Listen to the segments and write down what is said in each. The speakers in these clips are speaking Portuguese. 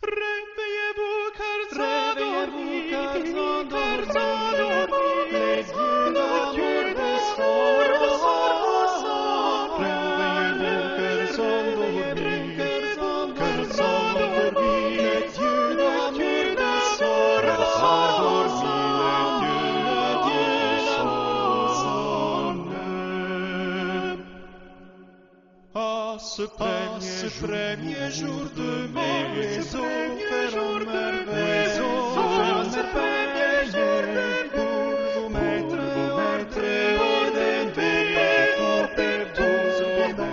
Rip premier jour de mai, vous mettre, vous mettre hors des pays, pour tous vos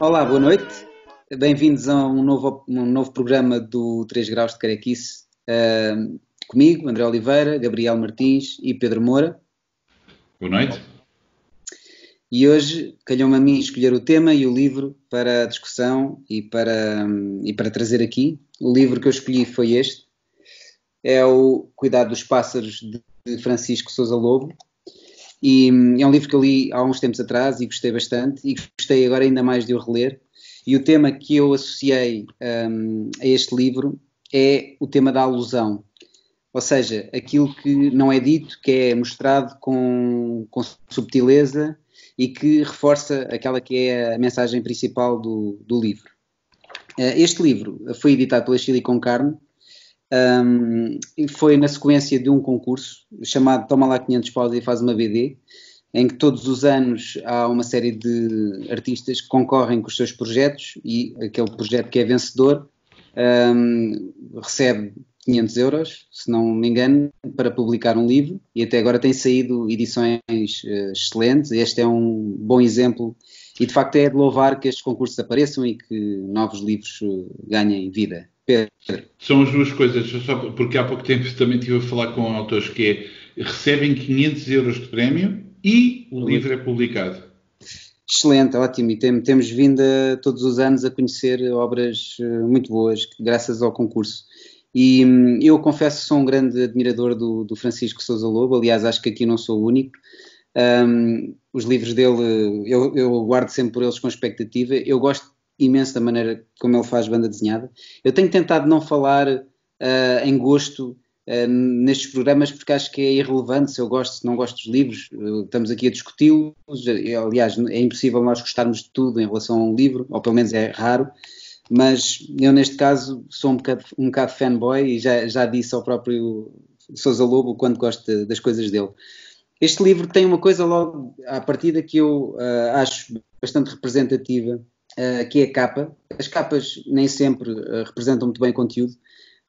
Olá, boa noite. Bem-vindos a um novo, um novo programa do 3 Graus de Carequice. Uh, comigo, André Oliveira, Gabriel Martins e Pedro Moura. Boa noite. E hoje calhou-me a mim escolher o tema e o livro para a discussão e para, e para trazer aqui. O livro que eu escolhi foi este. É o Cuidado dos Pássaros de Francisco Sousa Lobo. E é um livro que eu li há uns tempos atrás e gostei bastante e gostei agora ainda mais de o reler. E o tema que eu associei um, a este livro é o tema da alusão. Ou seja, aquilo que não é dito, que é mostrado com, com subtileza e que reforça aquela que é a mensagem principal do, do livro. Este livro foi editado pela Chile com Carne um, e foi na sequência de um concurso chamado Toma lá 500 paus e faz uma BD, em que todos os anos há uma série de artistas que concorrem com os seus projetos e aquele projeto que é vencedor um, recebe 500 euros, se não me engano, para publicar um livro e até agora tem saído edições uh, excelentes. Este é um bom exemplo e de facto é de louvar que estes concursos apareçam e que novos livros uh, ganhem vida. Pedro. São as duas coisas, só porque há pouco tempo também estive a falar com autores que é, recebem 500 euros de prémio e o livro é publicado. Excelente, ótimo. E tem, temos vindo a, todos os anos a conhecer obras uh, muito boas, graças ao concurso. E hum, eu confesso que sou um grande admirador do, do, Francisco Sousa Lobo, aliás, acho que aqui não sou o único. Um, os livros dele, eu, eu guardo sempre por eles com expectativa. Eu gosto imenso da maneira como ele faz banda desenhada. Eu tenho tentado não falar uh, em gosto uh, nestes programas porque acho que é irrelevante se eu gosto, se não gosto dos livros. Estamos aqui a discuti-los. Aliás, é impossível nós gostarmos de tudo em relação a um livro, ou pelo menos é raro. Mas eu, neste caso, sou um bocado, um bocado fanboy e já, já disse ao próprio Sousa Lobo quando gosto de, das coisas dele. Este livro tem uma coisa logo à partida que eu acho bastante representativa Uh, que é a capa. As capas nem sempre uh, representam muito bem o conteúdo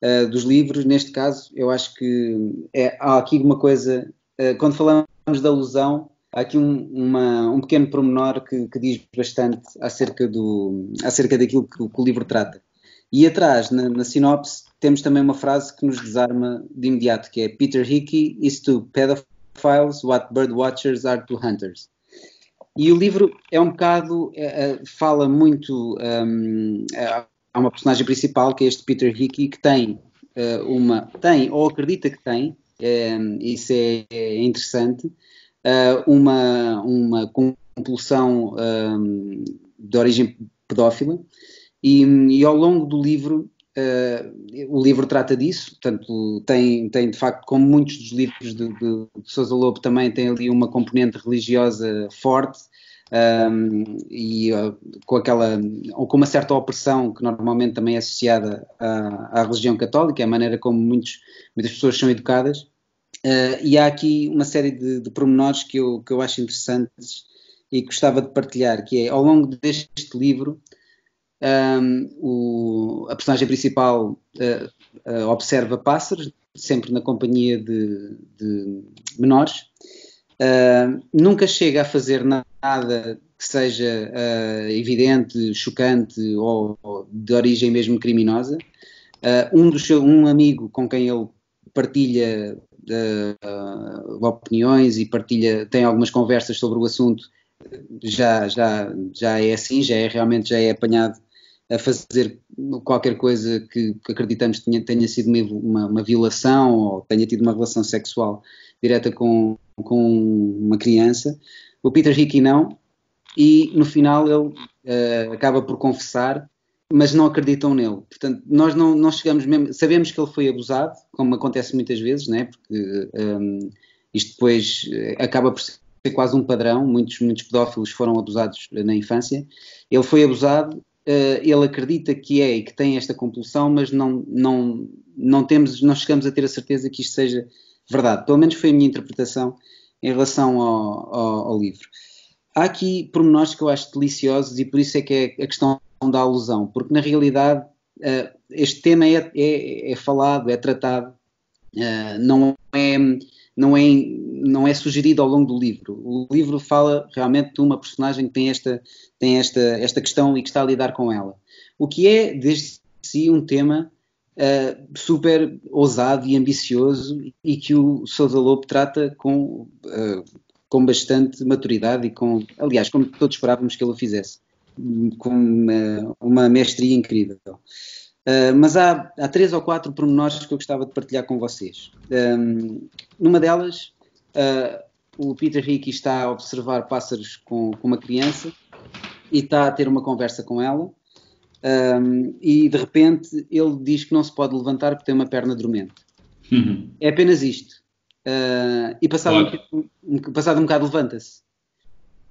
uh, dos livros. Neste caso, eu acho que é, há aqui uma coisa. quando falamos da alusão, há aqui um, uma, um pequeno pormenor que, que, diz bastante acerca, do, acerca daquilo que, que o livro trata. E atrás, na, na, sinopse, temos também uma frase que nos desarma de imediato, que é Peter Hickey is to pedophiles what bird watchers are to hunters. E o livro é um bocado, é, fala muito, um, há uma personagem principal que é este Peter Hickey que tem uh, uma, tem ou acredita que tem, um, isso é, é interessante, uma, uma compulsão um, de origem pedófila e, e, ao longo do livro Uh, o livro trata disso, portanto, tem, tem de facto, como muitos dos livros de, de, de Sousa Lobo, também tem ali uma componente religiosa forte um, e uh, com aquela, ou com uma certa opressão que normalmente também é associada à, à religião católica, é a maneira como muitos, muitas pessoas são educadas. Uh, e há aqui uma série de, de pormenores que eu, que eu acho interessantes e que gostava de partilhar, que é, ao longo deste livro, um, o, a personagem principal uh, uh, observa pássaros, sempre na companhia de, de menores. Uh, nunca chega a fazer nada que seja evidente, chocante ou, ou, de origem mesmo criminosa. um, seu, um amigo com quem ele partilha opiniões e partilha, tem algumas conversas sobre o assunto, já, já, já é assim, já é realmente já é apanhado a fazer qualquer coisa que, que acreditamos tenha, tenha sido uma, uma, uma, violação ou tenha tido uma relação sexual direta com, com uma criança. O Peter Hickey não, e no final ele uh, acaba por confessar, mas não acreditam nele. Portanto, nós não, não chegamos mesmo. Sabemos que ele foi abusado, como acontece muitas vezes, né? porque um, isto depois acaba por ser quase um padrão. Muitos, muitos pedófilos foram abusados na infância. Ele foi abusado, uh, ele acredita que é e que tem esta compulsão, mas não, não, não, temos, não chegamos a ter a certeza que isto seja verdade. Pelo menos foi a minha interpretação em relação ao, ao, ao livro. Há aqui pormenores que eu acho deliciosos e por isso é que é a questão da alusão, porque na realidade uh, este tema é, é, é, falado, é tratado, uh, não, é, não, é, não é sugerido ao longo do livro. O livro fala realmente de uma personagem que tem esta, tem esta, esta questão e que está a lidar com ela. O que é, desde si, um tema uh, super ousado e ambicioso e que o Sousa Lobo trata com, com bastante maturidade e com, aliás, como todos esperávamos que ele o fizesse, com uma, uma mestria incrível. Uh, mas há, há, três ou quatro pormenores que eu gostava de partilhar com vocês. Um, numa delas, uh, o Peter Hickey está a observar pássaros com, com, uma criança e está a ter uma conversa com ela um, e de repente ele diz que não se pode levantar porque tem uma perna dormente. Uhum. É apenas isto. Uh, e passado, claro. um, passado um bocado levanta-se.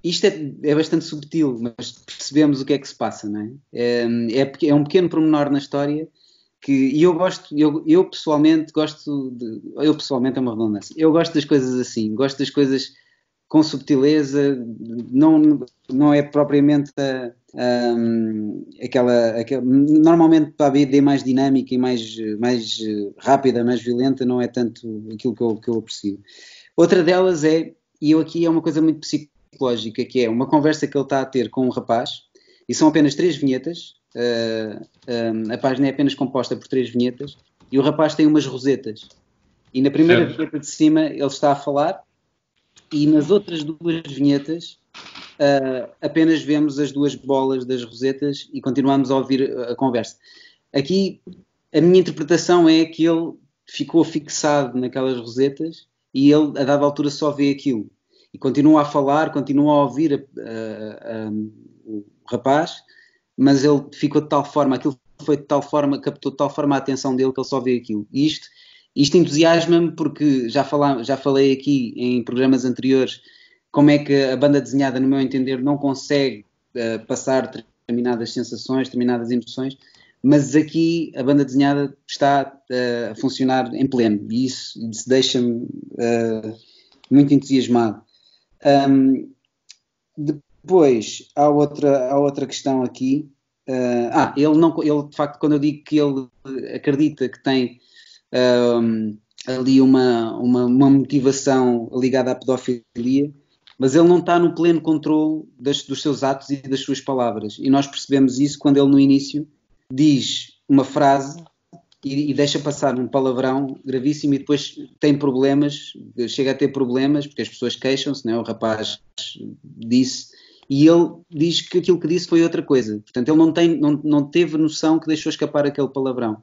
Isto é, é, bastante subtil, mas percebemos o que é que se passa, não é? É, é, é um pequeno pormenor na história que e eu gosto, eu, eu pessoalmente gosto de, eu pessoalmente é uma redundância, eu gosto das coisas assim, gosto das coisas com subtileza, não, não é propriamente a, a, aquela, aquela, Normalmente para a BD mais dinâmica e mais, mais rápida, mais violenta, não é tanto aquilo que eu, que eu aprecio. Outra delas é, e eu aqui é uma coisa muito psicológica, que é uma conversa que ele está a ter com um rapaz, e são apenas três vinhetas, uh, uh, a página é apenas composta por três vinhetas, e o rapaz tem umas rosetas. E na primeira vinheta de cima ele está a falar e nas outras duas vinhetas uh, apenas vemos as duas bolas das rosetas e continuamos a ouvir a conversa. Aqui a minha interpretação é que ele ficou fixado naquelas rosetas e ele a dada altura só vê aquilo e continua a falar, continua a ouvir a, a, a, o rapaz, mas ele ficou de tal forma, aquilo foi de tal forma, captou de tal forma a atenção dele que ele só vê aquilo. E isto isto entusiasma-me porque já, já falei aqui em programas anteriores como é que a banda desenhada, no meu entender, não consegue uh, passar determinadas sensações, determinadas emoções, mas aqui a banda desenhada está uh, a funcionar em pleno e isso, isso deixa-me uh, muito entusiasmado. Um, depois, há outra, há outra questão aqui. ah, ele, não, ele, de facto, quando eu digo que ele acredita que tem um, ali uma, uma, uma, motivação ligada à pedofilia, mas ele não está no pleno controle das, dos seus atos e das suas palavras. E nós percebemos isso quando ele, no início, diz uma frase e, e, deixa passar um palavrão gravíssimo e depois tem problemas, chega a ter problemas, porque as pessoas queixam-se, né? o rapaz disse, e ele diz que aquilo que disse foi outra coisa. Portanto, ele não, tem, não, não teve noção que deixou escapar aquele palavrão.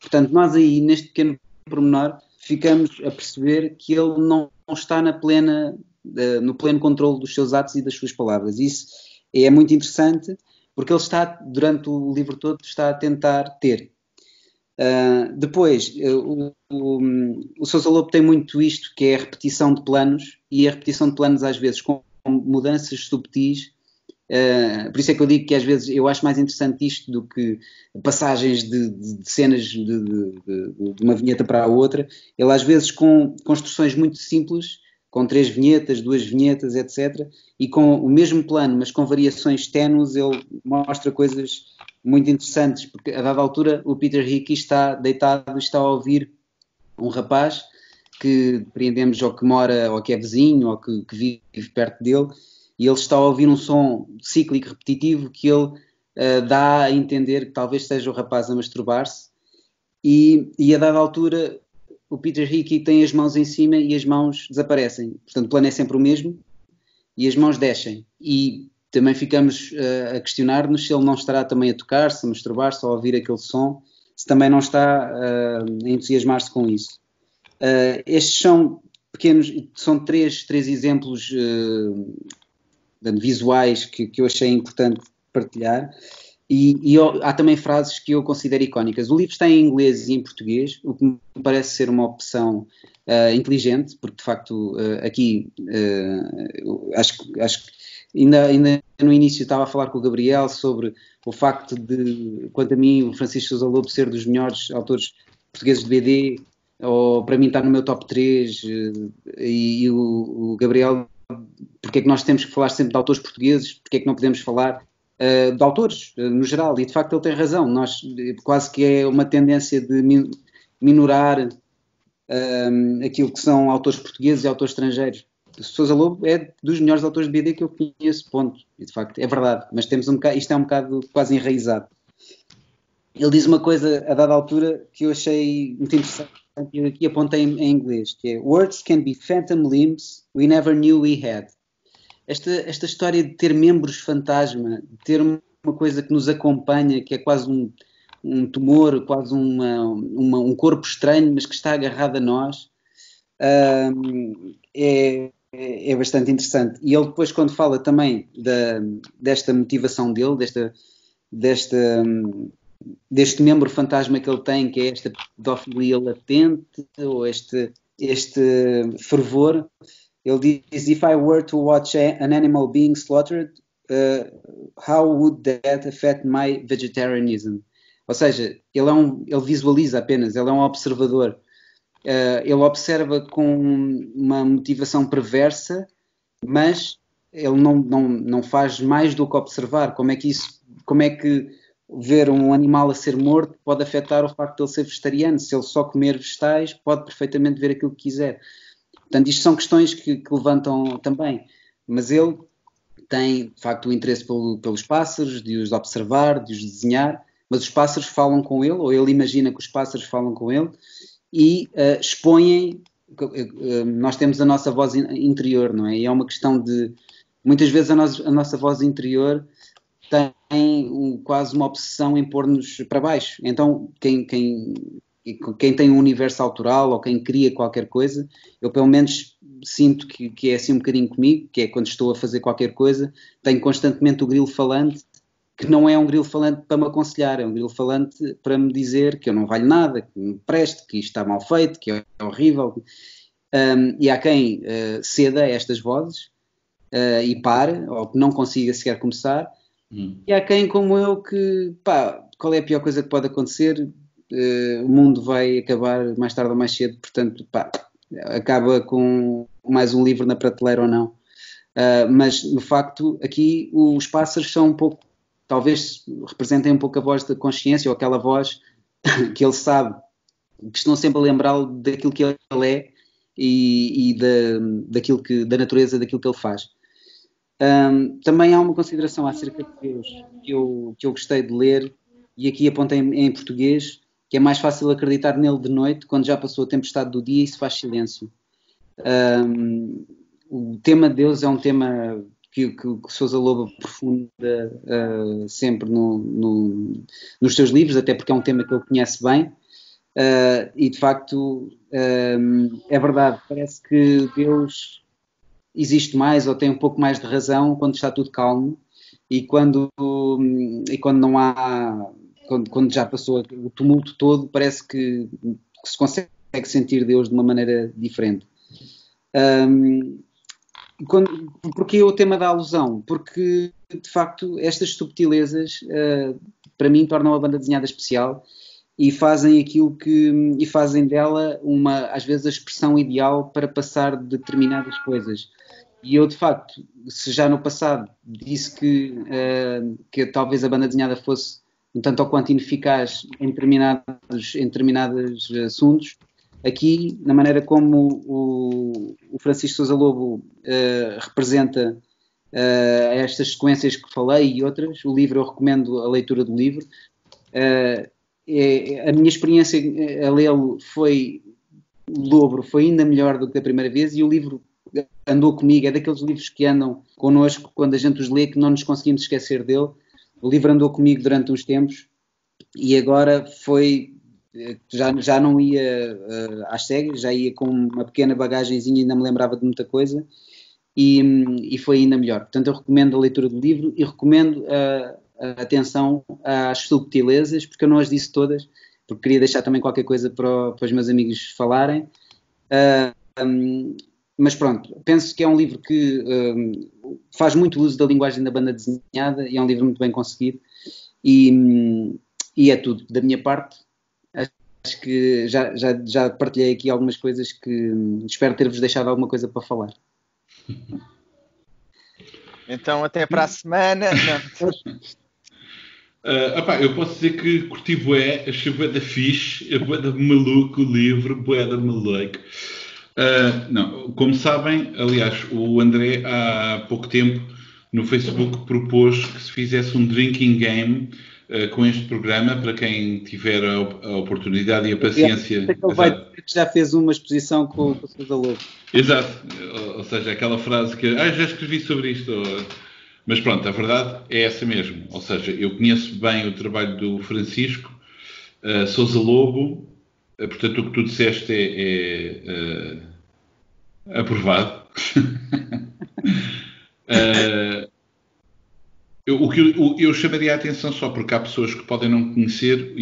Portanto, nós aí, neste pequeno pormenor, ficamos a perceber que ele não está na plena, uh, no pleno controle dos seus atos e das suas palavras. Isso é muito interessante, porque ele está, durante o livro todo, está a tentar ter. Uh, depois, uh, o, o, o Sousa Lobo tem muito isto, que é a repetição de planos, e a repetição de planos, às vezes, com mudanças subtis, Uh, por isso é que eu digo que às vezes eu acho mais interessante isto do que passagens de, de, de cenas de, de, uma vinheta para a outra. Ele às vezes com construções muito simples, com três vinhetas, duas vinhetas, etc. E com o mesmo plano, mas com variações ténues, ele mostra coisas muito interessantes, porque a dada altura o Peter Hickey está deitado está a ouvir um rapaz que depreendemos ou que mora, ou que é vizinho, ou que, que vive perto dele, e ele está a ouvir um som cíclico repetitivo que ele uh, dá a entender que talvez seja o rapaz a masturbar-se e, e, a dada altura o Peter Hickey tem as mãos em cima e as mãos desaparecem. Portanto, o plano é sempre o mesmo e as mãos descem. E também ficamos uh, a questionar-nos se ele não estará também a tocar-se, a masturbar-se, a ouvir aquele som, se também não está uh, a entusiasmar-se com isso. Uh, estes são pequenos, são três, três exemplos visuais que, que eu achei importante partilhar. E, e há também frases que eu considero icónicas. O livro está em inglês e em português, o que me parece ser uma opção uh, inteligente, porque de facto uh, aqui uh, acho, acho que ainda, ainda no início estava a falar com o Gabriel sobre o facto de, quanto a mim, o Francisco Sousa Lobo ser dos melhores autores portugueses de BD, ou para mim está no meu top 3, e, e o, o, Gabriel, porque é que nós temos que falar sempre de autores portugueses, porque é que não podemos falar uh, de autores, uh, no geral, e de facto ele tem razão, nós quase que é uma tendência de min minorar uh, aquilo que são autores portugueses e autores estrangeiros. Sousa Lobo é dos melhores autores de BD que eu conheço, ponto. E de facto é verdade, mas temos um bocado, isto é um bocado quase enraizado. Ele diz uma coisa a dada altura que eu achei muito interessante e aqui apontei em, em inglês, que é Words can be phantom limbs we never knew we had esta, esta história de ter membros fantasma, de ter uma coisa que nos acompanha, que é quase um, um tumor, quase uma, uma, um corpo estranho, mas que está agarrado a nós, uh, é, é, bastante interessante. E ele depois, quando fala também da, desta motivação dele, desta, desta, deste membro fantasma que ele tem, que é esta pedofilia latente, ou este, este fervor, ele diz: If I were to watch an animal being slaughtered, uh, how would that affect my vegetarianism? Ou seja, ele, é um, ele visualiza apenas, ele é um observador. Uh, ele observa com uma motivação perversa, mas ele não, não, não faz mais do que observar. Como é que isso, como é que ver um animal a ser morto pode afetar o facto de ele ser vegetariano? Se ele só comer vegetais, pode perfeitamente ver aquilo que quiser. Portanto, isto são questões que, que levantam também. Mas ele tem, de facto, o interesse pelo, pelos pássaros, de os observar, de os desenhar, mas os pássaros falam com ele, ou ele imagina que os pássaros falam com ele, e uh, expõem. Uh, nós temos a nossa voz interior, não é? E é uma questão de. Muitas vezes a, a nossa voz interior tem um, quase uma obsessão em pôr-nos para baixo. Então, quem, quem quem tem um universo autoral ou quem cria qualquer coisa, eu pelo menos sinto que, que, é assim um bocadinho comigo, que é quando estou a fazer qualquer coisa, tenho constantemente o grilo falante, que não é um grilo falante para me aconselhar, é um grilo falante para me dizer que eu não valho nada, que me preste, que isto está mal feito, que é horrível. Um, e há quem uh, ceda a estas vozes uh, e pare, ou que não consiga sequer começar, hum. e há quem como eu que, pá, qual é a pior coisa que pode acontecer? Uh, o mundo vai acabar mais tarde ou mais cedo, portanto, pá, acaba com mais um livro na prateleira ou não. Uh, mas, no facto, aqui os pássaros são um pouco, talvez representem um pouco a voz da consciência ou aquela voz que ele sabe, que estão sempre a lembrá-lo daquilo que ele é e, e da, daquilo que, da natureza daquilo que ele faz. Um, também há uma consideração acerca de Deus que eu, que eu gostei de ler, e aqui apontei em português, que é mais fácil acreditar nele de noite, quando já passou a tempestade do dia e se faz silêncio. Um, o tema de Deus é um tema que, que, que Sousa Lobo aprofunda uh, sempre no, no, nos seus livros, até porque é um tema que ele conhece bem. Uh, e de facto um, é verdade, parece que Deus existe mais ou tem um pouco mais de razão quando está tudo calmo e quando, e quando não há quando, quando já passou o tumulto todo, parece que, que, se consegue sentir Deus de uma maneira diferente. Um, quando, porque o tema da alusão? Porque, de facto, estas subtilezas, uh, para mim, tornam a banda desenhada especial e fazem aquilo que. e fazem dela, uma, às vezes, a expressão ideal para passar determinadas coisas. E eu, de facto, se já no passado disse que, uh, que talvez a banda desenhada fosse um tanto ou quanto ineficaz em determinados, em determinados assuntos. Aqui, na maneira como o, o Francisco Sousa Lobo uh, representa uh, estas sequências que falei e outras, o livro, eu recomendo a leitura do livro. Uh, é, a minha experiência a lê-lo foi dobro, foi ainda melhor do que a primeira vez e o livro andou comigo, é daqueles livros que andam connosco quando a gente os lê que não nos conseguimos esquecer dele o livro andou comigo durante uns tempos e agora foi já, já não ia uh, às cegas, já ia com uma pequena bagagenzinha e ainda me lembrava de muita coisa e, e foi ainda melhor. Portanto, eu recomendo a leitura do livro e recomendo uh, a atenção às subtilezas, porque eu não as disse todas, porque queria deixar também qualquer coisa para, para os meus amigos falarem. Uh, um, mas pronto, penso que é um livro que um, faz muito uso da linguagem da banda desenhada e é um livro muito bem conseguido. E, e é tudo da minha parte. Acho que já, já, já partilhei aqui algumas coisas que espero ter-vos deixado alguma coisa para falar. Então, até para a semana. Uh, opá, eu posso dizer que curti bué, achei bué da fixe, bué da maluco o livro, bué da maluco. Uh, não, como sabem, aliás, o André há pouco tempo no Facebook propôs que se fizesse um drinking game uh, com este programa para quem tiver a, a oportunidade e a paciência. Ele vai dizer que já fez uma exposição com, com o Sousa Lobo. Exato, ou, ou, seja, aquela frase que ah, já escrevi sobre isto. Ou, mas pronto, a verdade é essa mesmo. Ou seja, eu conheço bem o trabalho do Francisco uh, Sousa Lobo, portanto, o que tu disseste é, é uh, aprovado. eu, o que eu, eu, chamaria a atenção só porque há pessoas que podem não conhecer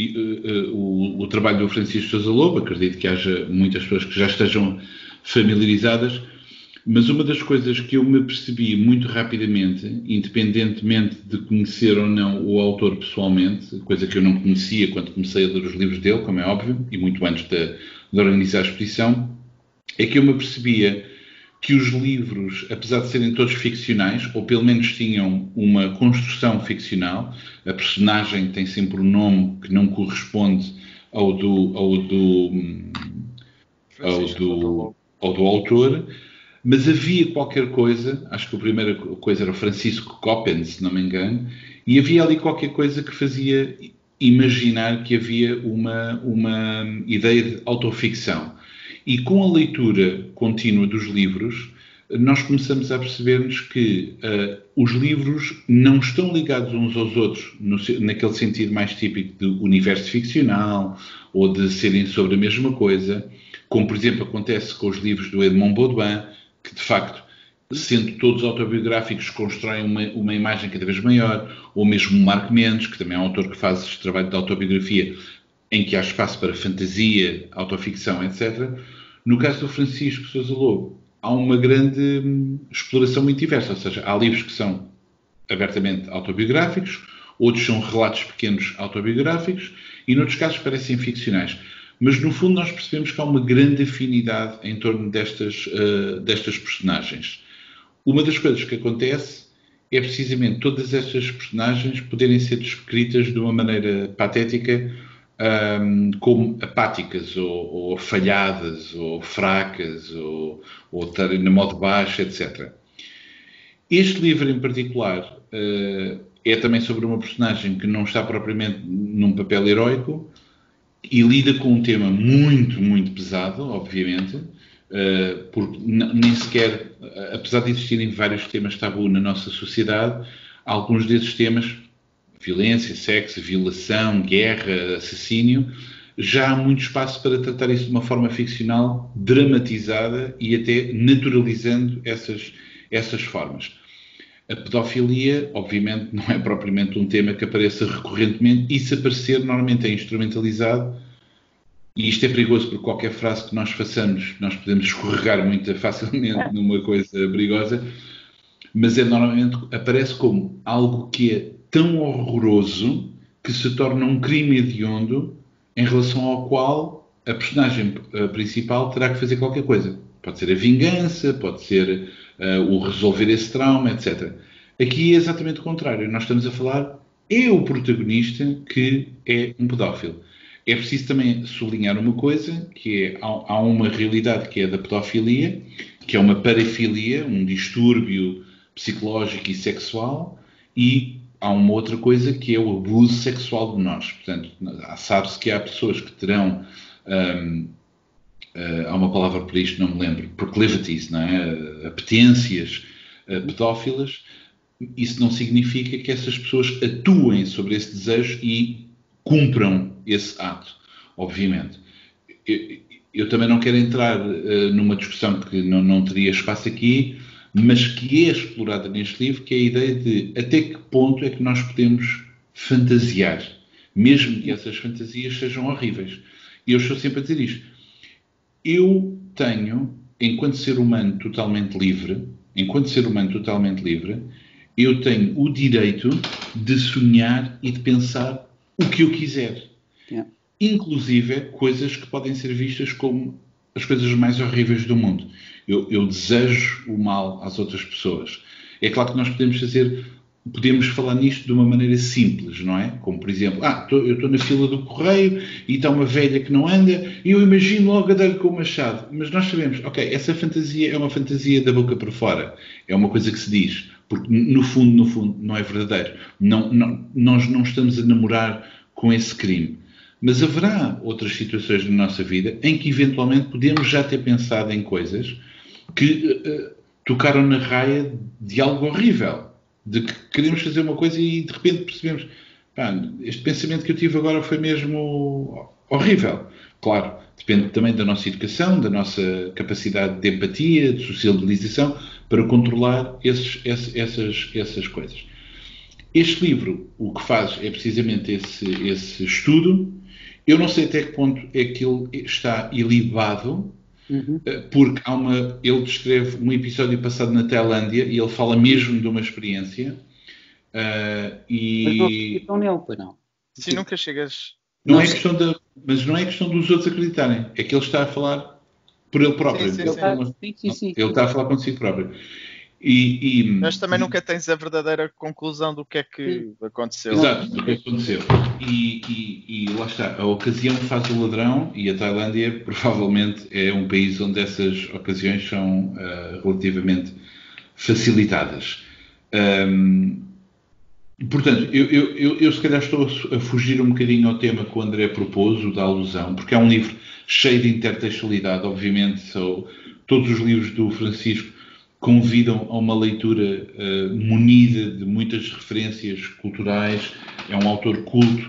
o, o trabalho do Francisco Sousa Lobo, acredito que haja muitas pessoas que já estejam familiarizadas mas uma das coisas que eu me percebi muito rapidamente, independentemente de conhecer ou não o autor pessoalmente, coisa que eu não conhecia quando comecei a ler os livros dele, como é óbvio, e muito antes de, de organizar a exposição, é que eu me percebia que os livros, apesar de serem todos ficcionais, ou pelo menos tinham uma construção ficcional, a personagem tem sempre um nome que não corresponde ao do, ao do, ao do, ao do autor, mas havia qualquer coisa, acho que a primeira coisa era o Francisco Coppen, se não me engano, e havia ali qualquer coisa que fazia imaginar que havia uma, uma ideia de autoficção. E com a leitura contínua dos livros, nós começamos a perceber-nos que uh, os livros não estão ligados uns aos outros, no, naquele sentido mais típico do universo ficcional ou de serem sobre a mesma coisa, como por exemplo acontece com os livros do Edmond Baudouin, que de facto, sendo todos autobiográficos, constroem uma, uma imagem cada vez maior, ou mesmo Marco Mendes, que também é um autor que faz este trabalho de autobiografia, em que há espaço para fantasia, autoficção, etc. No caso do Francisco Sousa Lobo, há uma grande hum, exploração muito diversa, ou seja, há livros que são abertamente autobiográficos, outros são relatos pequenos autobiográficos, e noutros casos parecem ficcionais. Mas no fundo nós percebemos que há uma grande afinidade em torno destas, uh, destas personagens. Uma das coisas que acontece é precisamente todas estas personagens poderem ser descritas de uma maneira patética um, como apáticas ou, ou, falhadas ou fracas ou, ou estarem na modo baixa, etc. Este livro em particular uh, é também sobre uma personagem que não está propriamente num papel heróico, e lida com um tema muito, muito pesado, obviamente, uh, porque nem sequer, apesar de existirem vários temas tabu na nossa sociedade, alguns desses temas, violência, sexo, violação, guerra, assassínio, já há muito espaço para tratar isso de uma forma ficcional, dramatizada e até naturalizando essas, essas formas. A pedofilia, obviamente, não é propriamente um tema que apareça recorrentemente e se aparecer, normalmente é instrumentalizado. E isto é perigoso porque qualquer frase que nós façamos, nós podemos escorregar muito facilmente numa coisa perigosa, mas é normalmente aparece como algo que é tão horroroso que se torna um crime hediondo em relação ao qual a personagem eh, principal terá que fazer qualquer coisa. Pode ser a vingança, pode ser uh, o resolver esse trauma, etc. Aqui é exatamente o contrário. Nós estamos a falar, é o protagonista que é um pedófilo. É preciso também sublinhar uma coisa, que é, há, há uma realidade que é da pedofilia, que é uma parafilia, um distúrbio psicológico e sexual, e há uma outra coisa que é o abuso sexual de nós. Portanto, sabe-se que há pessoas que terão um, há uma palavra para isto, não me lembro, proclivities, não é? apetências uh, pedófilas, isso não significa que essas pessoas atuem sobre esse desejo e cumpram esse ato. obviamente. Eu, eu também não quero entrar uh, numa discussão que não, não teria espaço aqui, mas que é explorada neste livro, que é a ideia de até que ponto é que nós podemos fantasiar, mesmo que essas fantasias sejam horríveis. E eu estou sempre a dizer isto. Eu tenho, enquanto ser humano totalmente livre, enquanto ser humano totalmente livre, eu tenho o direito de sonhar e de pensar o que eu quiser. Yeah. Inclusive coisas que podem ser vistas como as coisas mais horríveis do mundo. Eu, eu, desejo o mal às outras pessoas. É claro que nós podemos fazer, podemos falar nisto de uma maneira simples, não é? Como por exemplo, ah, tô, eu estou na fila do correio e está uma velha que não anda e eu imagino logo a dar-lhe com o machado. Mas nós sabemos, ok, essa fantasia é uma fantasia da boca para fora. É uma coisa que se diz. Porque no fundo, no fundo, não é verdadeiro. Não, não, nós não estamos a namorar com esse crime. Mas haverá outras situações na nossa vida em que eventualmente podemos já ter pensado em coisas que uh, tocaram na raia de algo horrível. De que queremos fazer uma coisa e de repente percebemos, pá, este pensamento que eu tive agora foi mesmo horrível. Claro, depende também da nossa educação, da nossa capacidade de empatia, de socialização, para controlar esses, essas, essas coisas. Este livro, o que faz é precisamente esse, esse estudo. Eu não sei até que ponto é que ele está ilibado, uhum. Eh, porque há uma, ele descreve um episódio passado na Tailândia e ele fala mesmo de uma experiência. Uh, e... Mas não nele, pois não. Sim, nunca chegas. Não, não é questão da, mas não é questão dos outros acreditarem. É que ele está a falar por ele próprio. Sim, sim, sim. sim, sim ele está a falar consigo próprio. E, e, Mas também nunca tens a verdadeira conclusão do que é que aconteceu. Exato, do que é que aconteceu. E, e, e, lá está, a ocasião faz o ladrão e a Tailândia provavelmente é um país onde essas ocasiões são uh, relativamente facilitadas. Um, portanto, eu, eu, eu, eu, se calhar estou a fugir um bocadinho ao tema que o André propôs, o da alusão, porque é um livro cheio de intertextualidade, obviamente, são, todos os livros do Francisco convidam a uma leitura uh, munida de muitas referências culturais, é um autor culto,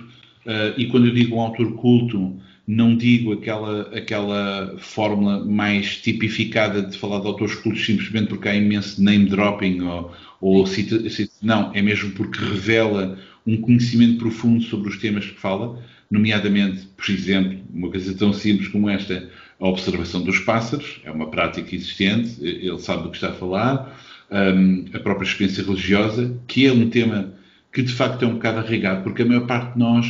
uh, e quando eu digo um autor culto, não digo aquela, aquela fórmula mais tipificada de falar de autores cultos simplesmente porque há imenso name dropping ou, ou cita, cita, não, é mesmo porque revela um conhecimento profundo sobre os temas que fala nomeadamente, por exemplo, uma coisa tão simples como esta, a observação dos pássaros, é uma prática existente, ele sabe do que está a falar, um, a própria experiência religiosa, que é um tema que de facto é um bocado arraigado, porque a maior parte de nós,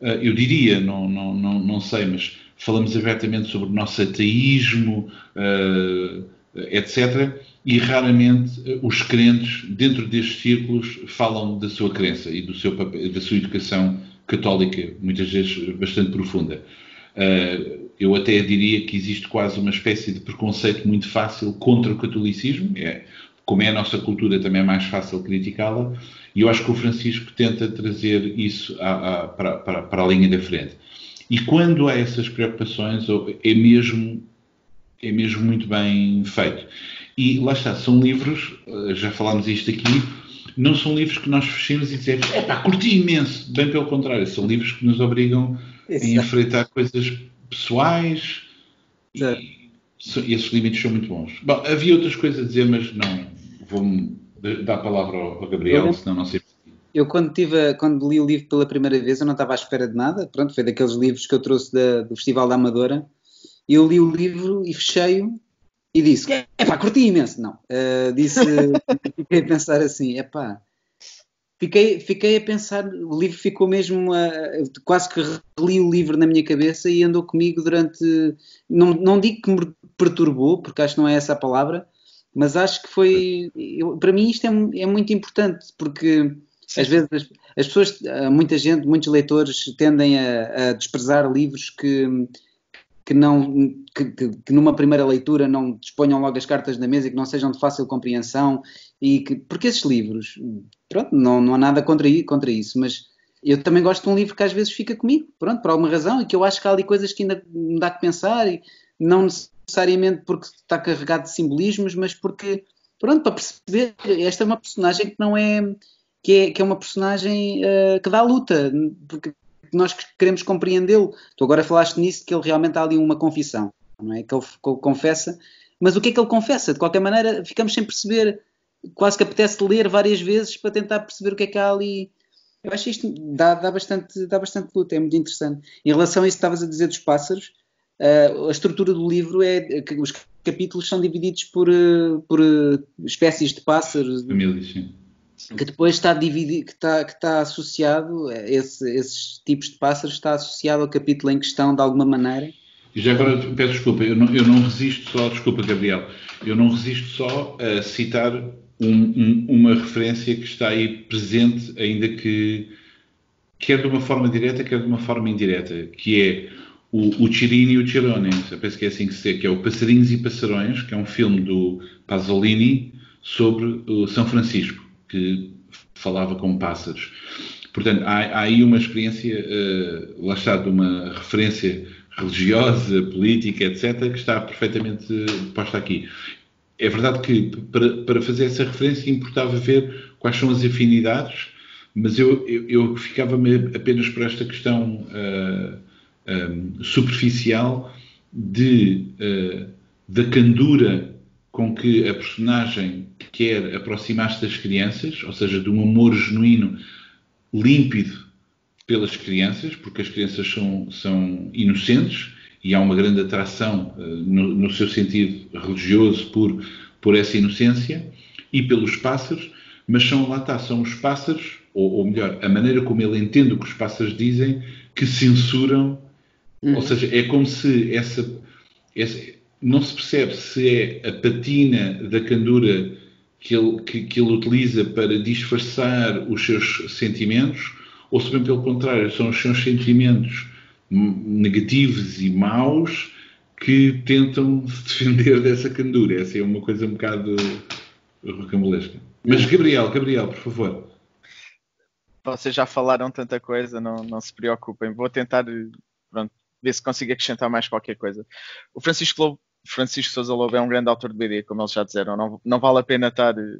uh, eu diria, não, não, não, não sei, mas falamos abertamente sobre o nosso ateísmo, uh, etc., e raramente uh, os crentes, dentro destes círculos, falam da sua crença e do seu da sua educação católica, muitas vezes bastante profunda. Eu até diria que existe quase uma espécie de preconceito muito fácil contra o catolicismo, é, como é a nossa cultura, também é mais fácil criticá-la, e eu acho que o Francisco tenta trazer isso a, a, para, para, para, a linha da frente. E quando há essas preocupações, é mesmo, é mesmo muito bem feito. E lá está, são livros, eh, já falámos isto aqui, não são livros que nós fechemos e dizemos, é pá, curti imenso. Bem pelo contrário, são livros que nos obrigam Exato. a enfrentar coisas pessoais e, e esses limites são muito bons. Bom, havia outras coisas a dizer, mas não, vou-me dar a palavra ao, Gabriel, eu, senão não sei. Eu quando, tive, quando li o livro pela primeira vez, eu não estava à espera de nada. Pronto, foi daqueles livros que eu trouxe da, do Festival da Amadora. Eu li o livro e fechei-o e disse, é pá, curti imenso. Não, uh, disse, fiquei a pensar assim, é pá, fiquei, fiquei a pensar, o livro ficou mesmo, uh, quase que reli o livro na minha cabeça e andou comigo durante, não, não digo que me perturbou, porque acho que não é essa a palavra, mas acho que foi, eu, para mim isto é, é muito importante, porque Sim. às vezes as, as, pessoas, muita gente, muitos leitores tendem a, a desprezar livros que que, não, que, que, que, numa primeira leitura não disponham logo as cartas na mesa e que não sejam de fácil compreensão e que, porque esses livros, pronto, não, não há nada contra, contra isso, mas eu também gosto de um livro que às vezes fica comigo, pronto, por alguma razão, e que eu acho que há ali coisas que ainda me dá que pensar, e não necessariamente porque está carregado de simbolismos, mas porque, pronto, para perceber, esta é uma personagem que não é, que é, que é uma personagem uh, que dá luta, porque que nós queremos compreendê-lo. Tu agora falaste nisso, que ele realmente há ali uma confissão, não é? Que ele confessa, mas o que é que ele confessa? De qualquer maneira, ficamos sem perceber, quase que apetece ler várias vezes para tentar perceber o que é que há ali. Eu acho isto dá, dá, bastante, dá bastante luta, é muito interessante. Em relação a isso que estavas a dizer dos pássaros, uh, a estrutura do livro é que os capítulos são divididos por, uh, por uh, espécies de pássaros. Famílias, sim que depois está dividido, que está, que está associado, esse, esses tipos de pássaros está associado ao capítulo em questão de alguma maneira. E já agora peço desculpa, eu não, eu não resisto só, desculpa Gabriel, eu não resisto só a citar um, um, uma referência que está aí presente, ainda que quer de uma forma direta, quer de uma forma indireta, que é o, o e o Cirone, eu penso que é assim que se diz, que é o Passarinhos e Passarões, que é um filme do Pasolini sobre o São Francisco que falava com pássaros. Portanto, há, há aí uma experiência, uh, lá está, de uma referência religiosa, política, etc., que está perfeitamente posta aqui. É verdade que para, para fazer essa referência importava ver quais são as afinidades, mas eu, eu, eu ficava-me apenas por esta questão uh, eh, um, eh, superficial de, uh, da candura com que a personagem quer aproximar-se das crianças, ou seja, de um amor genuíno, límpido pelas crianças, porque as crianças são, são inocentes e há uma grande atração uh, no, no, seu sentido religioso por, por essa inocência, e pelos pássaros, mas são, lá está, são os pássaros, ou, ou melhor, a maneira como ele entende o que os pássaros dizem, que censuram, uhum. ou seja, é como se essa, essa não se percebe se é a patina da candura que ele, que, que ele utiliza para disfarçar os seus sentimentos, ou se bem pelo contrário, são os seus sentimentos negativos e maus que tentam se defender dessa candura. Essa é uma coisa um bocado rocambolesca. Mas Gabriel, Gabriel, por favor. Vocês já falaram tanta coisa, não, não se preocupem. Vou tentar pronto, ver se consigo acrescentar mais qualquer coisa. O Francisco Lobo Francisco Sousa Lobo é um grande autor de BD, como eles já disseram. Não, não vale a pena estar eh,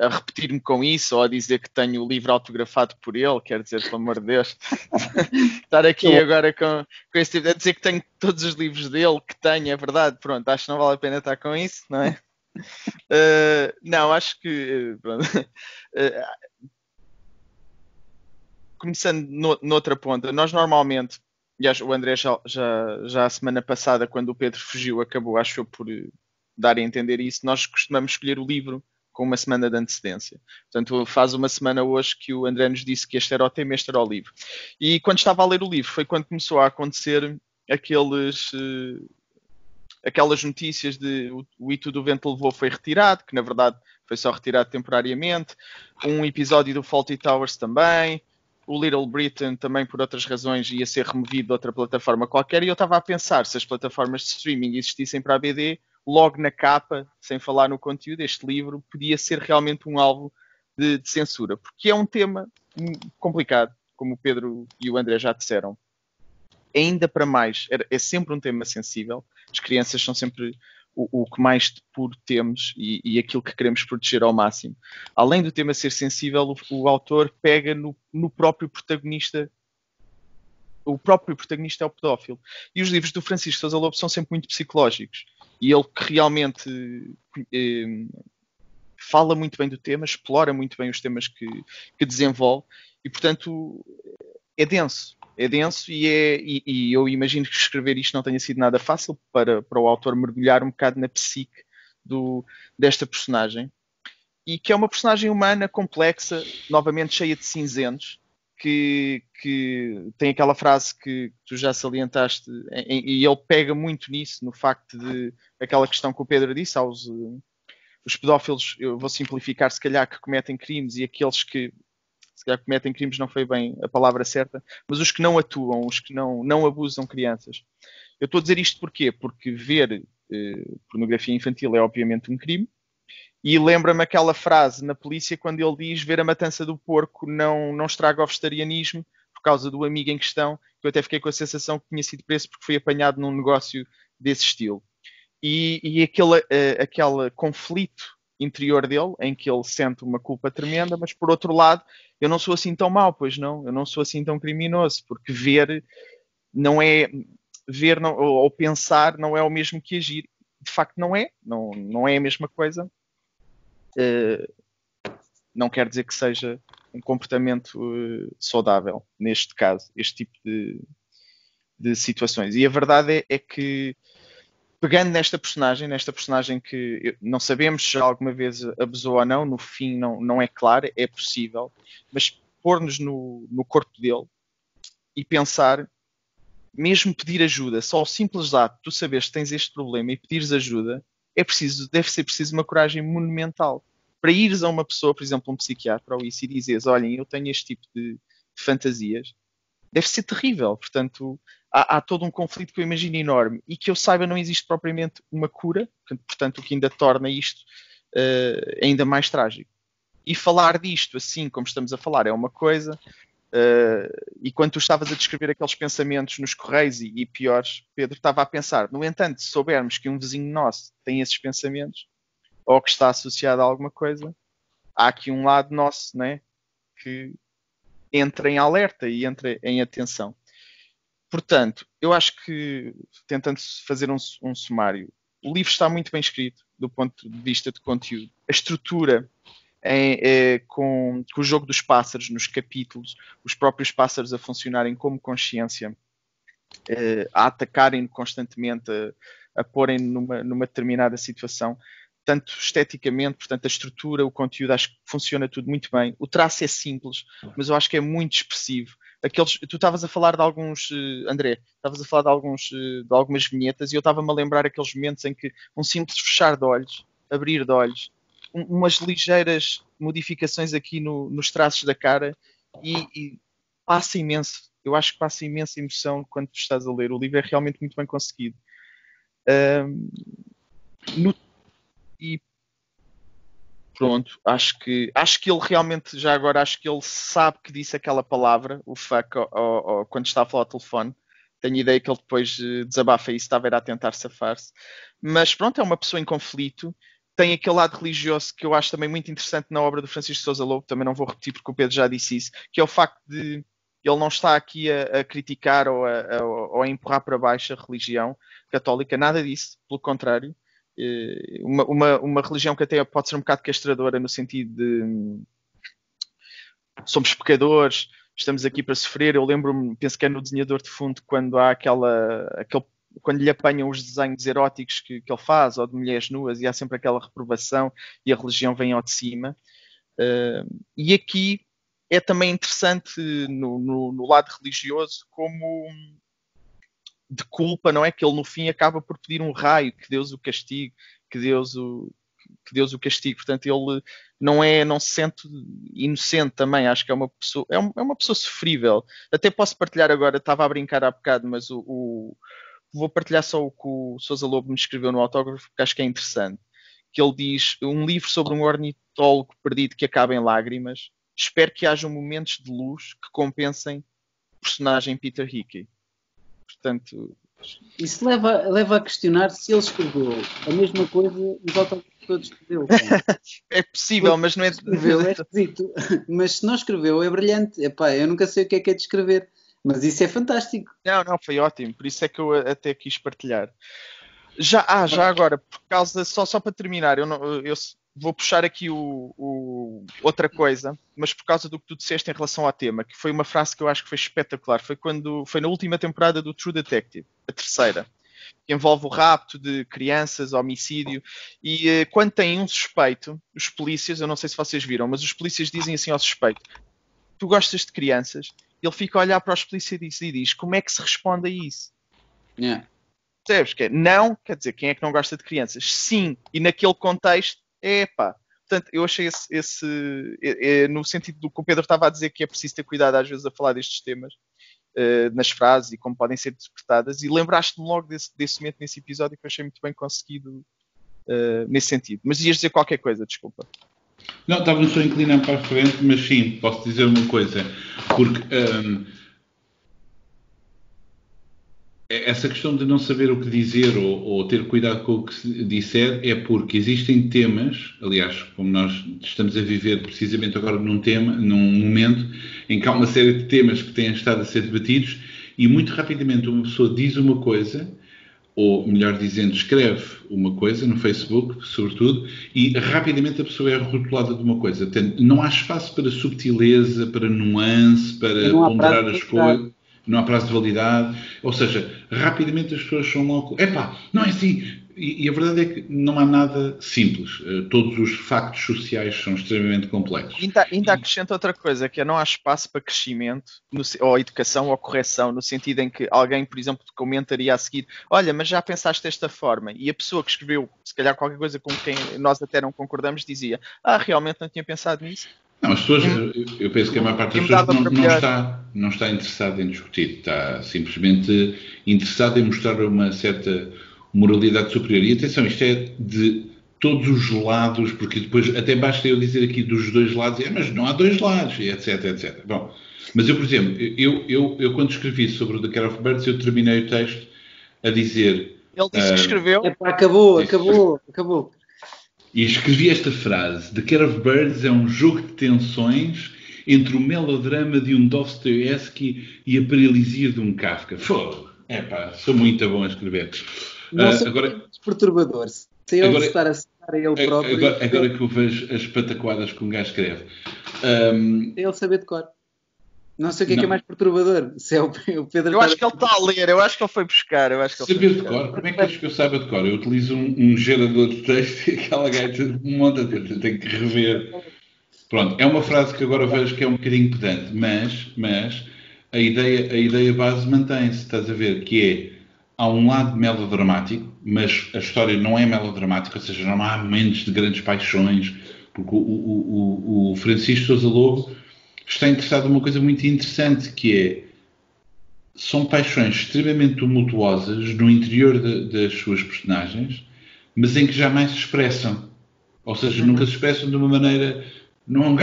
a repetir-me com isso ou a dizer que tenho o livro autografado por ele, quer dizer, pelo amor de Deus, estar aqui agora com, com esse tipo, a dizer que tenho todos os livros dele, que tenho, é verdade, pronto, acho que não vale a pena estar com isso, não é? Uh, não, acho que uh, começando no, noutra ponta, nós normalmente Aliás, o André já, já, já a semana passada, quando o Pedro fugiu, acabou, acho eu, por eh, dar a entender isso. Nós costumamos escolher o livro com uma semana de antecedência. Portanto, faz uma semana hoje que o André nos disse que este era o tema, este era o livro. E quando estava a ler o livro, foi quando começou a acontecer aqueles. Uh, aquelas notícias de o Ito do Vento levou foi retirado, que na verdade foi só retirado temporariamente. Um episódio do Faulty Towers também o Little Britain também por outras razões ia ser removido de outra plataforma qualquer e eu estava a pensar se as plataformas de streaming existissem para a BD, logo na capa, sem falar no conteúdo, este livro podia ser realmente um alvo de, de censura, porque é um tema complicado, como o Pedro e o André já disseram. Ainda para mais, é, sempre um tema sensível, as crianças são sempre o, o que mais de puro temos e, e, aquilo que queremos proteger ao máximo. Além do tema ser sensível, o, o autor pega no, no próprio protagonista o próprio protagonista é o pedófilo. E os livros do Francisco Sousa Lobo são sempre muito psicológicos. E ele que realmente eh, fala muito bem do tema, explora muito bem os temas que, que desenvolve. E, portanto, é denso é denso e, é, e, e, eu imagino que escrever isto não tenha sido nada fácil para, para o autor mergulhar um bocado na psique do, desta personagem. E que é uma personagem humana, complexa, novamente cheia de cinzentos, que, que tem aquela frase que tu já salientaste, e ele pega muito nisso, no facto de aquela questão que o Pedro disse aos os pedófilos, eu vou simplificar, se calhar, que cometem crimes e aqueles que se calhar cometem crimes não foi bem a palavra certa, mas os que não atuam, os que não, não abusam crianças. Eu estou a dizer isto porquê? Porque ver eh, pornografia infantil é obviamente um crime, e lembra-me aquela frase na polícia quando ele diz ver a matança do porco não, não estraga o vegetarianismo por causa do amigo em questão, que eu até fiquei com a sensação que tinha sido preso porque foi apanhado num negócio desse estilo. E, e aquele, uh, aquele conflito interior dele, em que ele sente uma culpa tremenda, mas por outro lado, eu não sou assim tão mau, pois não, eu não sou assim tão criminoso, porque ver não é ver não, ou, pensar não é o mesmo que agir. De facto, não é, não, não é a mesma coisa. Uh, não quer dizer que seja um comportamento uh, saudável, neste caso, este tipo de, de situações. E a verdade é, é que pegando nesta personagem, nesta personagem que não sabemos se alguma vez abusou ou não, no fim não, não é claro, é possível, mas pôr-nos no, no corpo dele e pensar, mesmo pedir ajuda, só o simples ato de tu saberes que tens este problema e pedires ajuda, é preciso, deve ser preciso uma coragem monumental. Para ires a uma pessoa, por exemplo, um psiquiatra ou isso, e dizeres, olhem, eu tenho este tipo de, de fantasias, deve ser terrível. Portanto, há, há, todo um conflito que eu imagino enorme e que eu saiba não existe propriamente uma cura, portanto, o que ainda torna isto uh, ainda mais trágico. E falar disto assim como estamos a falar é uma coisa, uh, e quando tu estavas a descrever aqueles pensamentos nos correios e, e piores, Pedro estava a pensar, no entanto, se soubermos que um vizinho nosso tem esses pensamentos, ou que está associado a alguma coisa, há aqui um lado nosso, né, que entra em alerta e entra em atenção. Portanto, eu acho que, tentando fazer um, um, sumário, o livro está muito bem escrito do ponto de vista de conteúdo. A estrutura é, é, com, com, o jogo dos pássaros nos capítulos, os próprios pássaros a funcionarem como consciência, é, a atacarem constantemente, a, a porem numa, numa determinada situação, tanto esteticamente, portanto, a estrutura, o conteúdo, acho que funciona tudo muito bem. O traço é simples, mas eu acho que é muito expressivo. Aqueles, tu estavas a falar de alguns, uh, André, estavas a falar de, alguns, uh, de algumas vinhetas e eu estava-me a lembrar aqueles momentos em que um simples fechar de olhos, abrir de olhos, um, umas ligeiras modificações aqui no, nos traços da cara e, e passa imenso. Eu acho que passa imensa emoção quando tu estás a ler. O livro é realmente muito bem conseguido. Um, no e pronto, acho que acho que ele realmente já agora acho que ele sabe que disse aquela palavra, o fuck, ou, ou, quando está a falar ao telefone. Tenho ideia que ele depois eh, desabafa isso, estava a tentar safar-se. Mas pronto, é uma pessoa em conflito. Tem aquele lado religioso que eu acho também muito interessante na obra do Francisco Sousa Lobo, também não vou repetir porque o Pedro já disse isso, que é o facto de ele não está aqui a, a criticar ou a, a, ou a empurrar para baixo a religião católica, nada disso, pelo contrário uma, uma, uma religião que até pode ser um bocado castradora no sentido de somos pecadores, estamos aqui para sofrer. Eu lembro-me, penso que é no desenhador de fundo, quando há aquela, aquele, quando lhe apanham os desenhos eróticos que, que ele faz, ou de mulheres nuas, e há sempre aquela reprovação e a religião vem ao de cima. Uh, e aqui é também interessante no, no, no lado religioso como de culpa, não é? Que ele no fim acaba por pedir um raio, que Deus o castigue, que Deus o, que Deus o castigue. Portanto, ele não é, não se sente inocente também. Acho que é uma pessoa, é, é uma pessoa sofrível. Até posso partilhar agora, estava a brincar há bocado, mas o, o vou partilhar só o que o Sousa Lobo me escreveu no autógrafo, porque acho que é interessante. Que ele diz um livro sobre um ornitólogo perdido que acaba em lágrimas. Espero que hajam momentos de luz que compensem o personagem Peter Hickey. Portanto. Isso leva, leva a questionar se ele escreveu a mesma coisa nos que todos escreveu. é possível, mas não é. Escreveu, é esquisito. Mas se não escreveu, é brilhante. Epá, eu nunca sei o que é que é de escrever. Mas isso é fantástico. Não, não, foi ótimo. Por isso é que eu até quis partilhar. Já, ah, já agora, por causa, só, só para terminar, eu, não, eu vou puxar aqui o, o, outra coisa, mas por causa do que tu disseste em relação ao tema, que foi uma frase que eu acho que foi espetacular. Foi quando foi na última temporada do True Detective, a terceira, que envolve o rapto de crianças, homicídio, e eh, quando tem um suspeito, os polícias, eu não sei se vocês viram, mas os polícias dizem assim ao suspeito: Tu gostas de crianças? Ele fica a olhar para os polícias e diz: Como é que se responde a isso? Yeah. Percebes? Que é, não, quer dizer, quem é que não gosta de crianças? Sim, e naquele contexto Epá. Portanto, eu achei esse, esse é, é, no sentido do que o Pedro estava a dizer, que é preciso ter cuidado às vezes a falar destes temas, uh, nas frases e como podem ser interpretadas, e lembraste-me logo desse, desse momento nesse episódio que eu achei muito bem conseguido uh, nesse sentido. Mas ias dizer qualquer coisa, desculpa. Não, estava só inclinando para a frente, mas sim, posso dizer uma coisa, porque um, essa questão de não saber o que dizer ou, ou, ter cuidado com o que se disser é porque existem temas, aliás, como nós estamos a viver precisamente agora num tema, num momento em que há uma série de temas que têm estado a ser debatidos e muito rapidamente uma pessoa diz uma coisa, ou melhor dizendo, escreve uma coisa no Facebook, sobretudo, e rapidamente a pessoa é rotulada de uma coisa. Não há espaço para subtileza, para nuance, para ponderar as coisas não há prazo de validade, ou seja, rapidamente as pessoas são logo, epá, não é assim. E, e a verdade é que não há nada simples. Uh, todos os factos sociais são extremamente complexos. Ainda, ainda acrescenta outra coisa, que é não há espaço para crescimento, no, ou educação, ou correção, no sentido em que alguém, por exemplo, comentaria a seguir, olha, mas já pensaste desta forma, e a pessoa que escreveu, se calhar qualquer coisa com quem nós até não concordamos, dizia, ah, realmente não tinha pensado nisso. Não, as pessoas, eu penso que a maior parte das pessoas não, não, está, não está interessada em discutir, está simplesmente interessada em mostrar uma certa moralidade superior. E atenção, isto é de todos os lados, porque depois até basta eu dizer aqui dos dois lados, é, mas não há dois lados, etc, etc. Bom, mas eu, por exemplo, eu, eu, eu quando escrevi sobre o The Care of Birds, eu terminei o texto a dizer... Ele disse uh, que ah, escreveu. Epá, acabou, acabou, acabou. E escrevi esta frase: The Care of Birds é um jogo de tensões entre o melodrama de um Dostoevsky e a paralisia de um Kafka. Fogo! É pá, sou muito bom a escrever. Não uh, agora, perturbador. Sem ele estar a citar ele próprio. Agora, agora, que eu vejo as pataquadas que um gajo escreve. Um, ele saber de cor. Não sei o que é, que é mais perturbador. Se é o, o Pedro eu acho que ele está a ler, eu acho que ele foi buscar. Eu acho que Saber de cor? Como é que acho que eu saiba de cor? Eu utilizo um, um gerador de texto e aquela gaita monta de tenho que rever. Pronto, é uma frase que agora vejo que é um bocadinho pedante, mas, mas a, ideia, a ideia base mantém-se, estás a ver, que é há um lado melodramático, mas a história não é melodramática, ou seja, não há momentos de grandes paixões, porque o, o, o, o Francisco Sousa Lobo está interessado numa coisa muito interessante, que é são paixões extremamente tumultuosas no interior de, das suas personagens, mas em que jamais se expressam. Ou seja, nunca se expressam de uma maneira. Não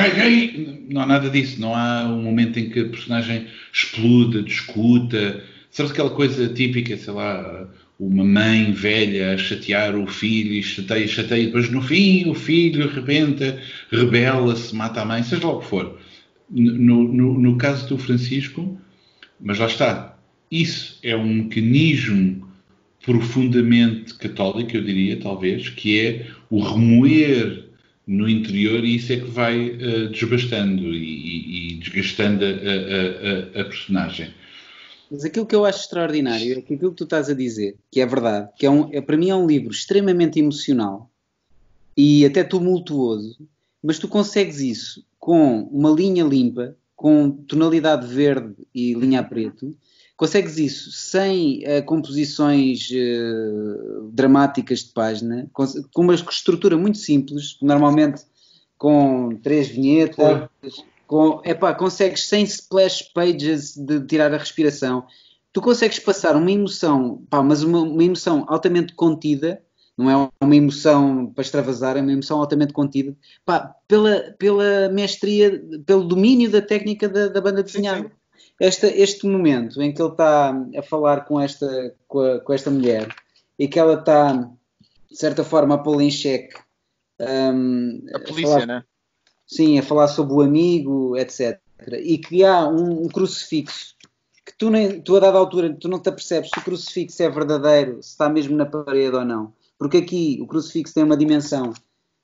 não há nada disso. Não há um momento em que a personagem exploda, discuta. Sabe aquela coisa típica, sei lá, uma mãe velha a chatear o filho e chateia, chateia, depois no fim o filho arrebenta, rebela-se, mata a mãe, seja lá o que for no, no, no caso do Francisco, mas lá está, isso é um mecanismo profundamente católico, eu diria, talvez, que é o remoer no interior e isso é que vai uh, desbastando e, e desgastando a, a, a, a, personagem. Mas aquilo que eu acho extraordinário é que aquilo que tu estás a dizer, que é verdade, que é um, é, para mim é um livro extremamente emocional e até tumultuoso, mas tu consegues isso com uma linha limpa, com tonalidade verde e linha a preto, consegues isso sem uh, composições uh, dramáticas de página, com, com, uma estrutura muito simples, normalmente com três vinhetas, com, epá, consegues sem splash pages de tirar a respiração, tu consegues passar uma emoção, pá, mas uma, uma emoção altamente contida, não é uma emoção para extravasar, é uma emoção altamente contida, pá, pela, pela mestria, pelo domínio da técnica da, da banda desenhada. Esta, este momento em que ele está a falar com esta, com, a, com esta mulher e que ela está, de certa forma, a pô-la em xeque. Um, a polícia, a falar, né? Sim, a falar sobre o amigo, etc. E que há um, um crucifixo que tu, nem, tu a dada altura tu não te apercebes se o crucifixo é verdadeiro, se está mesmo na parede ou não porque aqui o crucifixo tem uma dimensão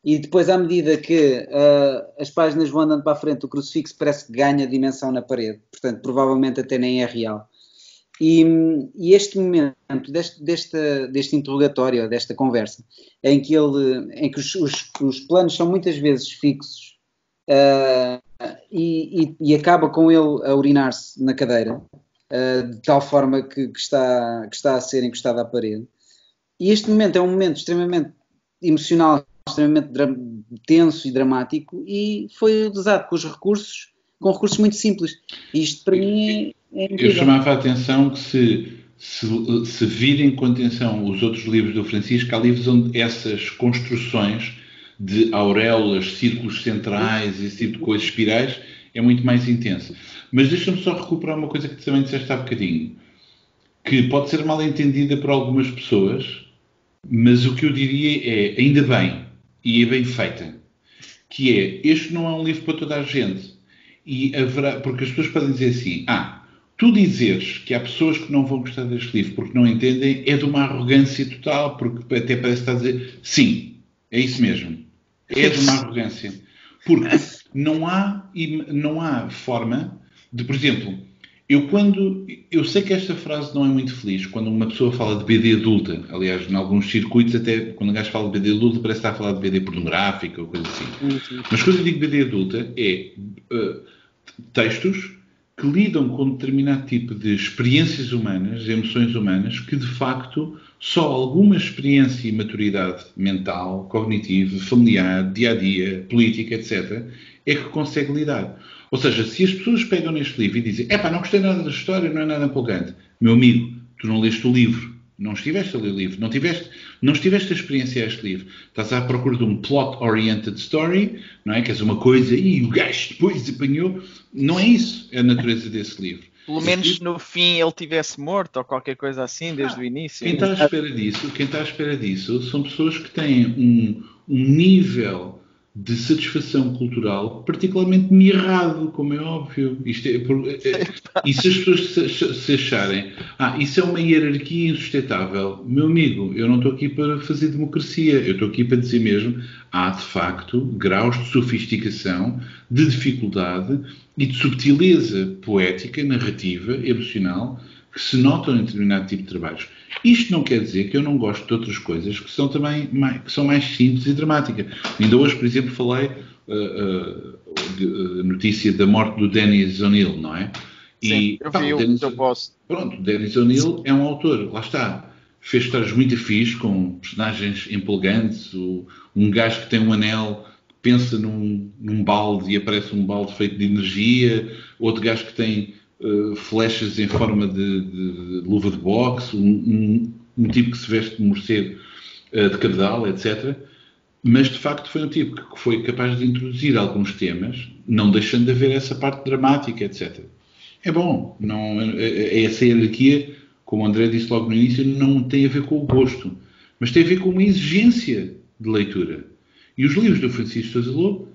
e depois, à medida que uh, as páginas vão andando para a frente, o crucifixo parece que ganha dimensão na parede, portanto, provavelmente até nem é real. E, e este momento deste, deste, deste interrogatório, desta conversa, em que, ele, em que os, os, os planos são muitas vezes fixos uh, e, e, e, acaba com ele a urinar-se na cadeira, uh, de tal forma que, que, está, que está a ser encostado à parede, e este momento é um momento extremamente emocional, extremamente tenso e dramático e foi usado com os recursos, com recursos muito simples. E isto para mim é, é. Eu chamava a atenção que se, se, se virem com atenção os outros livros do Francisco, há livros onde essas construções de auréolas, círculos centrais e esse tipo de coisas, espirais, é muito mais intensa. Mas deixa-me só recuperar uma coisa que também disseste há bocadinho que pode ser mal entendida por algumas pessoas, mas o que eu diria é, ainda bem, e é bem feita, que é, este não é um livro para toda a gente. E haverá, porque as pessoas podem dizer assim, ah, tu dizeres que há pessoas que não vão gostar deste livro porque não entendem é de uma arrogância total, porque até parece estar a dizer, sim, é isso mesmo. É de uma arrogância. Porque não há, não há forma de, por exemplo, eu quando. Eu sei que esta frase não é muito feliz quando uma pessoa fala de BD adulta. Aliás, em alguns circuitos, até quando um gajo fala de BD adulta, parece estar a falar de BD pornográfica ou coisa assim. Uhum. Mas quando eu digo BD adulta, é uh, textos que lidam com determinado tipo de experiências humanas, emoções humanas, que de facto só alguma experiência e maturidade mental, cognitiva, familiar, dia a dia, política, etc., é que consegue lidar. Ou seja, se as pessoas pegam neste livro e dizem, epá, não gostei nada da história, não é nada empolgante. Meu amigo, tu não leste o livro. Não estiveste a ler o livro. Não tiveste, não estiveste a experienciar este livro. Estás à procura de um plot-oriented story, não é? Que és uma coisa e o gajo depois apanhou. Não é isso é a natureza desse livro. Pelo menos no fim ele tivesse morto ou qualquer coisa assim desde ah, o início. Quem está à espera disso, quem está à espera disso são pessoas que têm um, um nível de satisfação cultural particularmente mirrado, como é óbvio. Isto é, é, e se as pessoas se, se, acharem, ah, isso é uma hierarquia insustentável, meu amigo, eu não estou aqui para fazer democracia, eu estou aqui para dizer mesmo, há de facto graus de sofisticação, de dificuldade e de subtileza poética, narrativa, emocional, que se notam em determinado tipo de trabalhos. Isto não quer dizer que eu não gosto de outras coisas que são também mais, que são mais simples e dramáticas. Ainda hoje, por exemplo, falei uh, uh, de, uh, notícia da morte do Dennis O'Neill, não é? Sim, eu vi o Dennis, eu posso. Pronto, Dennis O'Neill é um autor, lá está. Fez histórias muito fixe, com personagens empolgantes, o, um gajo que tem um anel pensa num, num balde e aparece um balde feito de energia, outro gajo que tem uh, flechas em forma de, de, de, luva de boxe, um, um, um, tipo que se veste de morcego uh, de cabedal, etc. Mas de facto foi um tipo que foi capaz de introduzir alguns temas, não deixando de haver essa parte dramática, etc. É bom, não, é, é essa hierarquia, como o André disse logo no início, não tem a ver com o gosto, mas tem a ver com uma exigência de leitura. E os livros do Francisco Sousa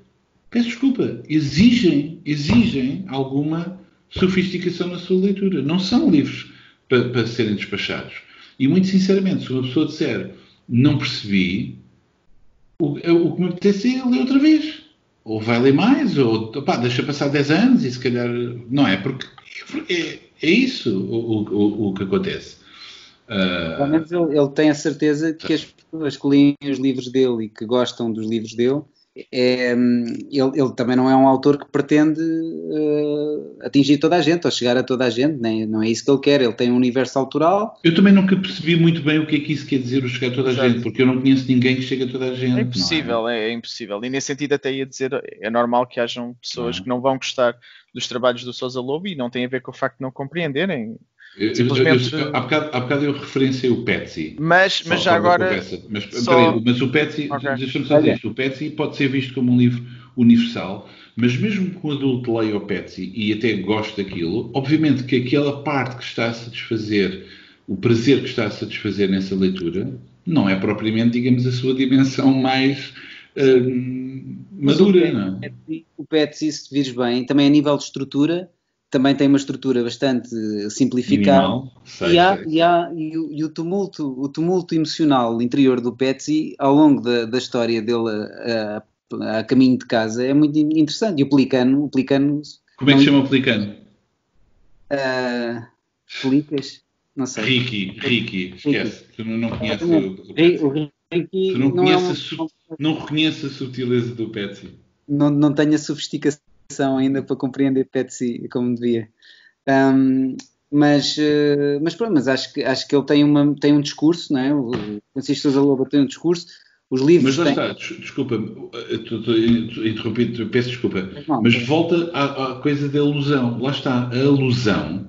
peço desculpa, exigem, exigem alguma sofisticação na sua leitura. Não são livros para, para serem despachados. E muito sinceramente, se uma pessoa disser não percebi, o, é, o que me apetece é ler outra vez. Ou vai ler mais, ou pá, deixa passar 10 anos e se calhar. Não é? Porque é, é isso o, o, o que acontece. Uh... Pelo menos ele, ele, tem a certeza que as pessoas que leem os livros dele e que gostam dos livros dele é, ele, ele, também não é um autor que pretende uh, atingir toda a gente ou chegar a toda a gente, nem, não é isso que ele quer. Ele tem um universo autoral. Eu também nunca percebi muito bem o que é que isso quer dizer, o chegar a toda a Exato. gente, porque eu não conheço ninguém que chegue a toda a gente. É impossível, é? É, é? impossível. E nesse sentido, até ia dizer, é normal que hajam pessoas que não vão gostar dos trabalhos do Sousa Lobo e não tem a ver com o facto de não compreenderem. Simplesmente... eu, eu, há, bocado, há bocado eu referenciei o Petsy. Mas, mas já agora. Mas, só... peraí, mas o Petsy, okay. deixa-me só dizer isto: o Petsy pode ser visto como um livro universal, mas mesmo que um adulto leia o Petsy e até goste daquilo, obviamente que aquela parte que está a satisfazer, o prazer que está a satisfazer nessa leitura, não é propriamente, digamos, a sua dimensão mais. Uh, madura, não é? O Petsy, se vires bem, também a nível de estrutura, também tem uma estrutura bastante simplificada e, há, e, há, e, o, e, o, tumulto, o tumulto emocional interior do Petsy ao longo da, da história dele a, a, a, caminho de casa é muito interessante. E o Pelicano, o Pelicano como é que se chama o Pelicano? Uh, Pelicas? Não sei. Ricky, Ricky, esquece. Tu não, não conheces o, o, o Ricky. Tu não, não, conheces é um, não reconheces a subtileza do Petsy. Não, não tenho a sofisticação ainda para compreender Petsy como devia. Um, mas, uh, mas pronto, mas acho que, acho que ele tem, uma, tem um discurso, não é? O Francisco Sousa tem um discurso. Os livros. Mas lá têm... está, desculpa, estou interrompido, peço desculpa. Mas, não, mas volta à, à, coisa da alusão. Lá está, a alusão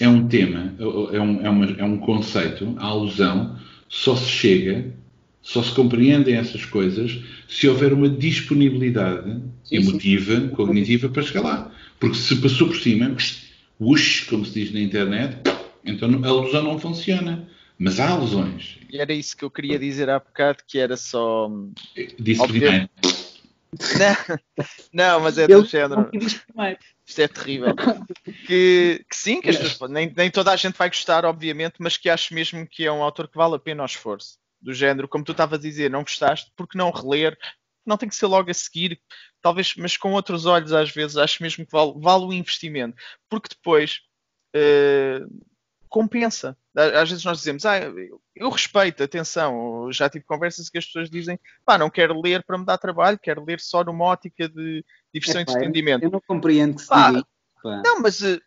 é um tema, é um, é, uma, é um conceito. A alusão só se chega só se compreendem essas coisas se houver uma disponibilidade sim, emotiva, sim. cognitiva para chegar lá. Porque se passou por cima, whoosh, como se diz na internet, então a alusão não funciona. Mas há alusões. E era isso que eu queria dizer há bocado, que era só. Disse primeiro. Não, não, mas é do Ele género. Isto é terrível. Que, que sim, que as pessoas, nem, nem toda a gente vai gostar, obviamente, mas que acho mesmo que é um autor que vale a pena o esforço. Do género, como tu estavas a dizer, não gostaste, porque não reler? Não tem que ser logo a seguir, talvez, mas com outros olhos, às vezes, acho mesmo que vale, vale o investimento. Porque depois eh, compensa. Às vezes nós dizemos, ah, eu respeito, atenção, já tive conversas que as pessoas dizem, pá, não quero ler para me dar trabalho, quero ler só numa ótica de diversão e Epá, entretenimento. Eu não compreendo que se Pá, diga pá. Não, mas eh,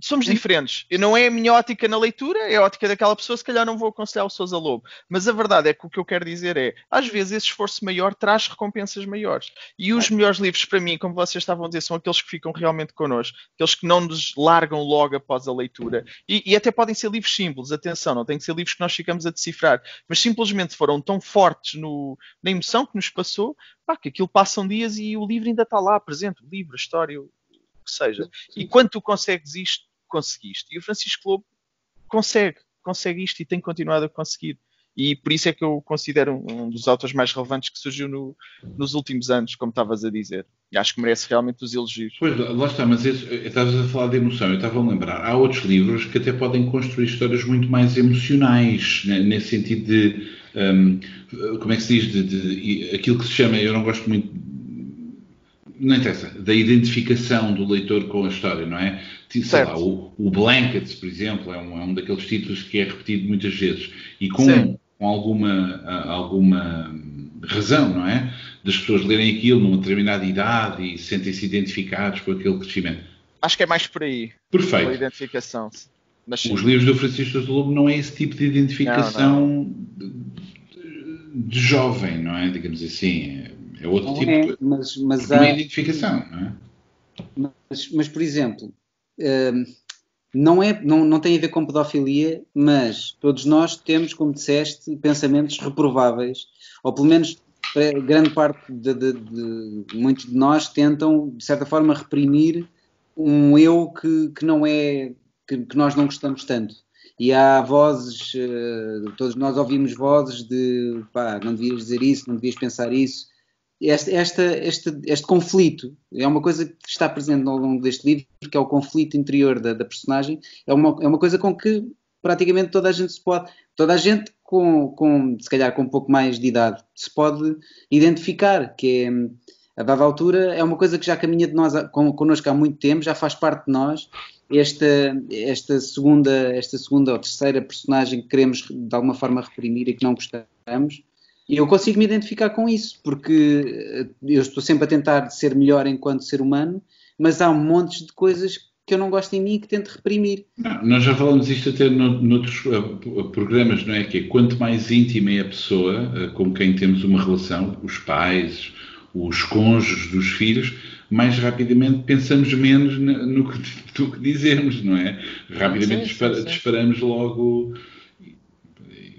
somos diferentes. Não é a minha ótica na leitura, é a ótica daquela pessoa, se calhar não vou aconselhar o Sousa Lobo. Mas a verdade é que o que eu quero dizer é, às vezes esse esforço maior traz recompensas maiores. E os melhores livros para mim, como vocês estavam a dizer, são aqueles que ficam realmente connosco, aqueles que não nos largam logo após a leitura. E, e até podem ser livros simples, atenção, não tem que ser livros que nós ficamos a decifrar, mas simplesmente foram tão fortes no- na emoção que nos passou, pá, que aquilo passam dias e o livro ainda está lá presente, o livro, a história, o que seja. E quando tu consegues isto, conseguiste. E o Francisco Lobo consegue, consegue isto e tem continuado a conseguir. E por isso é que eu considero um um dos autores mais relevantes que surgiu no- nos últimos anos, como estavas a dizer. E acho que merece realmente os elogios. Pois, lá está, mas estavas a falar de emoção, eu estava a lembrar, há outros livros que até podem construir histórias muito mais emocionais, né, nesse sentido de, hum, como é que se diz, de, de- aquilo que se chama, eu não gosto muito, não interessa, da identificação do leitor com a história, não é? Sei Certo. lá, o, o Blankets, por exemplo, é um, é um daqueles títulos que é repetido muitas vezes, e com, Sim. com alguma, alguma razão, não é? Das pessoas lerem aquilo numa determinada idade e sentem-se identificados com aquele crescimento. Acho que é mais por aí, Perfeito. identificação. Mas Os livros do Francisco Sousa Lobo não é esse tipo de identificação De, de jovem, não é? Digamos assim. É, outro Não tipo é, de mas, mas, é há, identificação, não é? mas, mas, por exemplo, hum, não, é, não, não tem a ver com pedofilia, mas todos nós temos, como disseste, pensamentos reprováveis, ou pelo menos eh, grande parte de, de- de- muitos de nós tentam, de certa forma, reprimir um eu que, que não é, que, que nós não gostamos tanto. E há vozes, eh, todos nós ouvimos vozes de pá, não devias dizer isso, não devias pensar isso. Este, este, este conflito é uma coisa que está presente ao longo deste livro, que é o conflito interior da, da personagem. É uma, é uma coisa com que praticamente toda a gente se pode, toda a gente com, com se calhar com um pouco mais de idade, se pode identificar, que é a dada altura é uma coisa que já caminha de nós connosco há muito tempo, já faz parte de nós. Esta, esta segunda, esta segunda ou terceira personagem que queremos de alguma forma reprimir e que não gostamos, e eu consigo me identificar com isso, porque eh, eu estou sempre a tentar ser melhor enquanto ser humano, mas há um monte de coisas que eu não gosto em mim e que tento reprimir. Não, nós já falamos isto até no, noutros uh, programas, não é? Que é quanto mais íntima é a pessoa com quem temos uma relação, os pais, os cônjuges dos filhos, mais rapidamente pensamos menos no que, do que dizemos, não é? Rapidamente Sim, sim, sim. disparamos logo.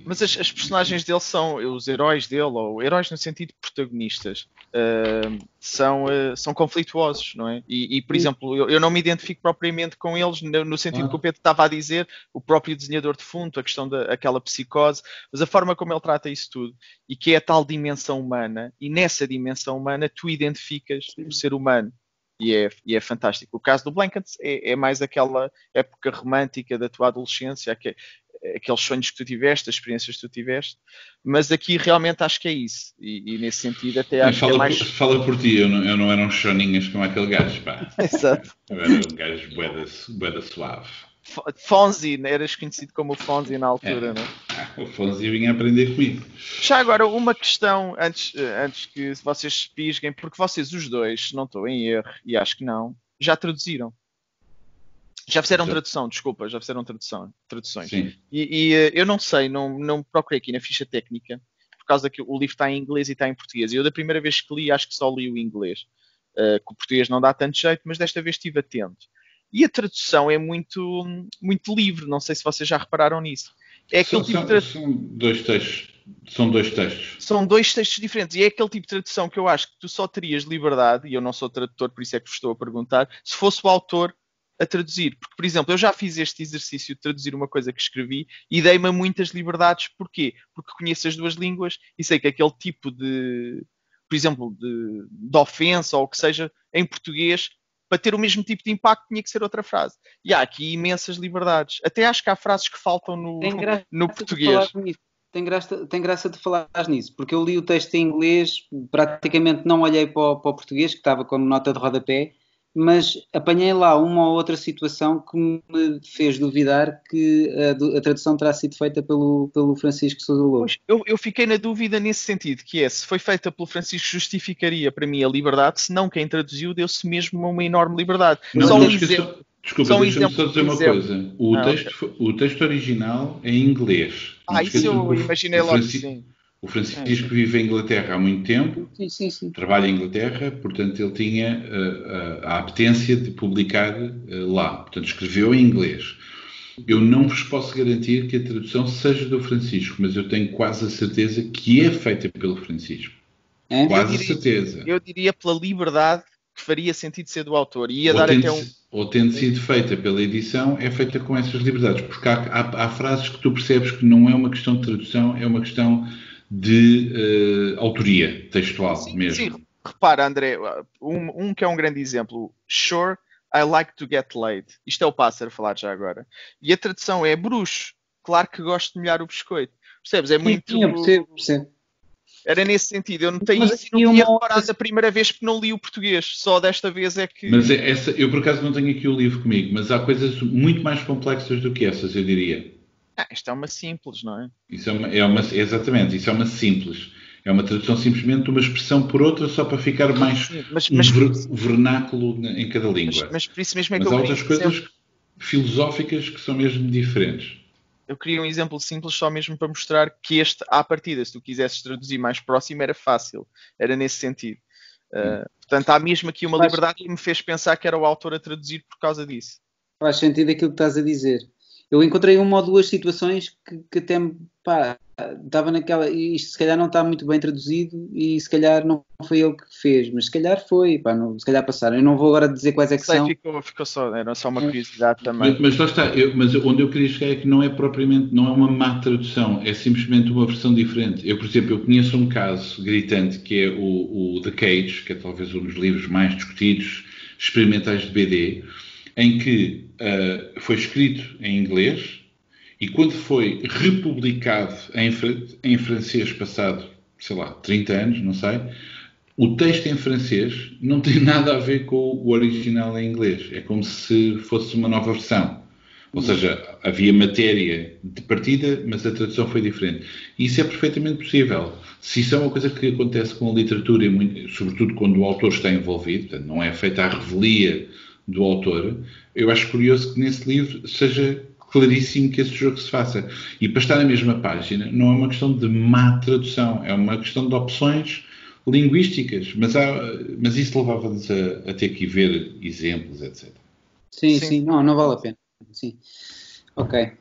Mas as, as personagens dele são os heróis dele, ou heróis no sentido de protagonistas, ah, são, ah, são conflituosos, não é? E, e, por Sim. exemplo, eu, eu não me identifico propriamente com eles no, no sentido Claro. que o Pedro estava a dizer, o próprio desenhador de fundo, a questão daquela psicose, mas a forma como ele trata isso tudo, e que é a tal dimensão humana, e nessa dimensão humana tu identificas o ser humano. E é, e é fantástico. O caso do Blankets é, é mais aquela época romântica da tua adolescência, que, aqueles sonhos que tu tiveste, as experiências que tu tiveste, mas aqui realmente acho que é isso. E, e nesse sentido até acho fala, que é mais. por, fala por ti, eu não, eu não era um choninhas como aquele gajo, pá. Exato. Eu era um gajo bué da- bué da suave. F- Fonzie, né? eras conhecido como o Fonzie na altura, É. não é? Ah, o Fonzi vinha aprender comigo. Já agora, uma questão antes, eh, antes que vocês pisguem, porque vocês, os dois, se não estou em erro, e acho que não, já traduziram. Já fizeram Já. tradução, desculpa, já fizeram tradução, traduções. Sim. E, e, eh, eu não sei, não, não procurei aqui na ficha técnica, por causa que o livro está em inglês e está em português. E eu, da primeira vez que li, acho que só li o inglês. Eh, que o português não dá tanto jeito, mas desta vez estive atento. E a tradução é muito, muito livre, não sei se vocês já repararam nisso. É aquele São, tipo de tradução. são dois textos. São dois textos. São dois textos diferentes e é aquele tipo de tradução que eu acho que tu só terias liberdade, e eu não sou tradutor, por isso é que vos estou a perguntar, se fosse o autor a traduzir. Porque, por exemplo, eu já fiz este exercício de traduzir uma coisa que escrevi e dei-me muitas liberdades. Porquê? Porque conheço as duas línguas e sei que aquele tipo de, por exemplo, de, de ofensa ou o que seja, em português, para ter o mesmo tipo de impacto tinha que ser outra frase. E há aqui imensas liberdades. Até acho que há frases que faltam no, no português. Tem graça, tem graça de falar nisso, porque eu li o texto em inglês, praticamente não olhei para o, para o português, que estava como nota de rodapé, mas apanhei lá uma ou outra situação que me fez duvidar que a, a tradução terá sido feita pelo, pelo Francisco Sousa Lobo. Eu, eu, fiquei na dúvida nesse sentido, que é, se foi feita pelo Francisco, justificaria para mim a liberdade, se não quem traduziu deu-se mesmo uma enorme liberdade. Não, só um exemplo. Desculpa, deixa-me só dizer uma exemplo. coisa. O, ah, texto, okay. o texto original é em inglês. Ah, isso eu imaginei logo, sim. O Francisco vive em Inglaterra há muito tempo, sim, sim, sim. trabalha em Inglaterra, portanto ele tinha uh, a apetência de publicar uh, lá, portanto escreveu em inglês. Eu não vos posso garantir que a tradução seja do Francisco, mas eu tenho quase a certeza que é feita pelo Francisco. É? Quase a certeza. Eu diria pela liberdade que faria sentido ser do autor. E ia ou dar até um. Ou tendo sido feita pela edição, é feita com essas liberdades. Porque há, há, há frases que tu percebes que não é uma questão de tradução, é uma questão de uh, autoria textual sim, mesmo. Sim, repara, André, um, um, que é um grande exemplo. Sure, I like to get laid. Isto é o pássaro a falar já agora. E a tradução é bruxo. Claro que gosto de molhar o biscoito. Percebes? É muito. Sim, eu percebo, percebo. Era nesse sentido. Eu não tenho mas, isso, não tinha uma... reparado a primeira vez porque não li o português. Só desta vez é que. Mas é essa, eu por acaso não tenho aqui o livro comigo, mas há coisas muito mais complexas do que essas, eu diria. Ah, isto é uma simples, não é? Isso é uma, é uma, exatamente, isso é uma simples. É uma tradução simplesmente de uma expressão por outra só para ficar mais mas, mas, um vernáculo em cada língua. Mas, mas por isso mesmo é mas que há outras coisas exemplo. filosóficas que são mesmo diferentes. Eu queria um exemplo simples só mesmo para mostrar que este, à partida, se tu quisesses traduzir mais próximo, era fácil. Era nesse sentido. Uh, portanto, há mesmo aqui uma liberdade que me fez pensar que era o autor a traduzir por causa disso. Faz sentido aquilo que estás a dizer eu encontrei uma ou duas situações que, que até pá, estava naquela. Isto se calhar não está muito bem traduzido e se calhar não foi ele que fez, mas se calhar foi, pá, não, se calhar passaram. Eu não vou agora dizer quais é que Sei, são. Ficou, ficou só, era só uma curiosidade também. Mas, mas lá está, eu, mas onde eu queria chegar é que não é propriamente, não é uma má tradução, é simplesmente uma versão diferente. Eu, por exemplo, eu conheço um caso gritante que é o, o The Cage, que é talvez um dos livros mais discutidos experimentais de BD em que uh, foi escrito em inglês e quando foi republicado em, em francês passado, sei lá, 30 anos, não sei, o texto em francês não tem nada a ver com o original em inglês. É como se fosse uma nova versão. Ou seja, havia matéria de partida, mas a tradução foi diferente. E isso é perfeitamente possível. Se isso é uma coisa que acontece com a literatura, sobretudo quando o autor está envolvido, não é feita a revelia do autor, eu acho curioso que nesse livro seja claríssimo que esse jogo se faça. E para estar na mesma página, não é uma questão de má tradução, é uma questão de opções linguísticas, mas, há, mas isso levava-nos a, a, ter que ver exemplos, etc. Sim, sim, sim, não, não vale a pena. Sim. Ok.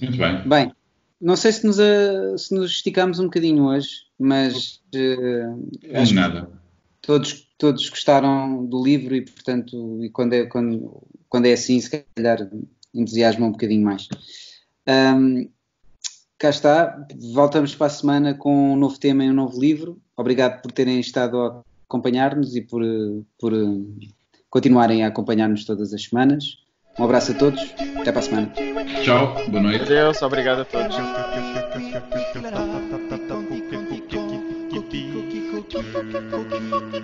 Muito bem. Bem, não sei se nos, a, se nos esticamos um bocadinho hoje, mas. Uh, acho nada. Todos todos gostaram do livro e, portanto, e quando, é, quando, quando é assim, se calhar entusiasma um bocadinho mais. Um, cá está, voltamos para a semana com um novo tema e um novo livro. Obrigado por terem estado a acompanhar-nos e por, por continuarem a acompanhar-nos todas as semanas. Um abraço a todos, até para a semana. Tchau, boa noite. Adeus, obrigado a todos.